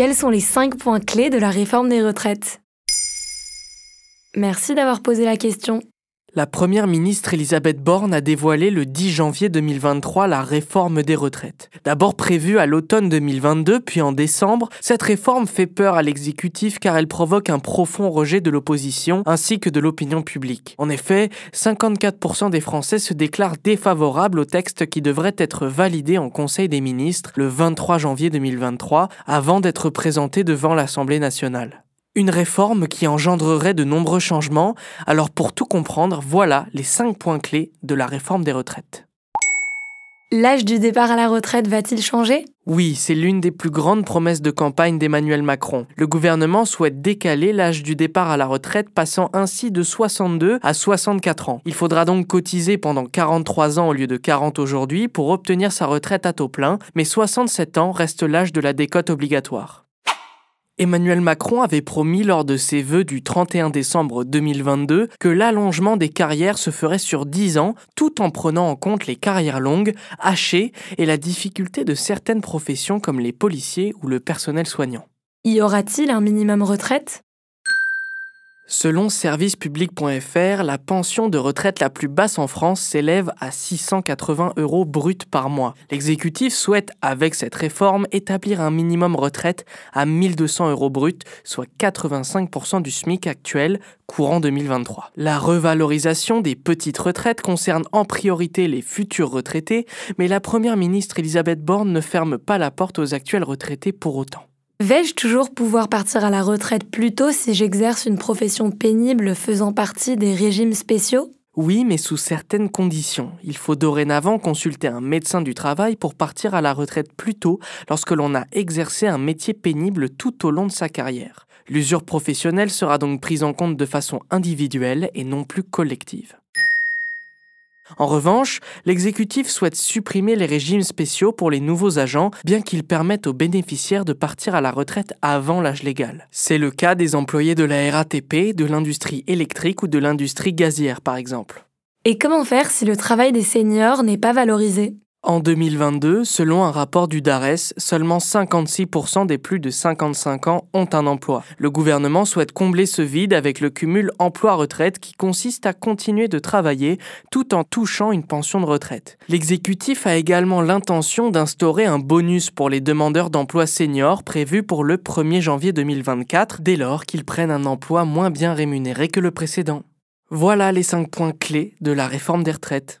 Quels sont les 5 points clés de la réforme des retraites? Merci d'avoir posé la question. La première ministre Elisabeth Borne a dévoilé le 10 janvier 2023 la réforme des retraites. D'abord prévue à l'automne 2022, puis en décembre, cette réforme fait peur à l'exécutif car elle provoque un profond rejet de l'opposition ainsi que de l'opinion publique. En effet, 54% des Français se déclarent défavorables au texte qui devrait être validé en Conseil des ministres le 23 janvier 2023 avant d'être présenté devant l'Assemblée nationale. Une réforme qui engendrerait de nombreux changements, alors pour tout comprendre, voilà les 5 points clés de la réforme des retraites. L'âge du départ à la retraite va-t-il changer? Oui, c'est l'une des plus grandes promesses de campagne d'Emmanuel Macron. Le gouvernement souhaite décaler l'âge du départ à la retraite, passant ainsi de 62 à 64 ans. Il faudra donc cotiser pendant 43 ans au lieu de 40 aujourd'hui pour obtenir sa retraite à taux plein, mais 67 ans reste l'âge de la décote obligatoire. Emmanuel Macron avait promis lors de ses vœux du 31 décembre 2022 que l'allongement des carrières se ferait sur 10 ans tout en prenant en compte les carrières longues, hachées et la difficulté de certaines professions comme les policiers ou le personnel soignant. Y aura-t-il un minimum retraite? Selon servicepublic.fr, la pension de retraite la plus basse en France s'élève à 680 euros bruts par mois. L'exécutif souhaite, avec cette réforme, établir un minimum retraite à 1200 euros bruts, soit 85% du SMIC actuel, courant 2023. La revalorisation des petites retraites concerne en priorité les futurs retraités, mais la Première ministre Elisabeth Borne ne ferme pas la porte aux actuels retraités pour autant. Vais-je toujours pouvoir partir à la retraite plus tôt si j'exerce une profession pénible faisant partie des régimes spéciaux? Oui, mais sous certaines conditions. Il faut dorénavant consulter un médecin du travail pour partir à la retraite plus tôt lorsque l'on a exercé un métier pénible tout au long de sa carrière. L'usure professionnelle sera donc prise en compte de façon individuelle et non plus collective. En revanche, l'exécutif souhaite supprimer les régimes spéciaux pour les nouveaux agents, bien qu'ils permettent aux bénéficiaires de partir à la retraite avant l'âge légal. C'est le cas des employés de la RATP, de l'industrie électrique ou de l'industrie gazière par exemple. Et comment faire si le travail des seniors n'est pas valorisé? En 2022, selon un rapport du DARES, seulement 56% des plus de 55 ans ont un emploi. Le gouvernement souhaite combler ce vide avec le cumul emploi-retraite qui consiste à continuer de travailler tout en touchant une pension de retraite. L'exécutif a également l'intention d'instaurer un bonus pour les demandeurs d'emploi seniors prévu pour le 1er janvier 2024 dès lors qu'ils prennent un emploi moins bien rémunéré que le précédent. Voilà les 5 points clés de la réforme des retraites.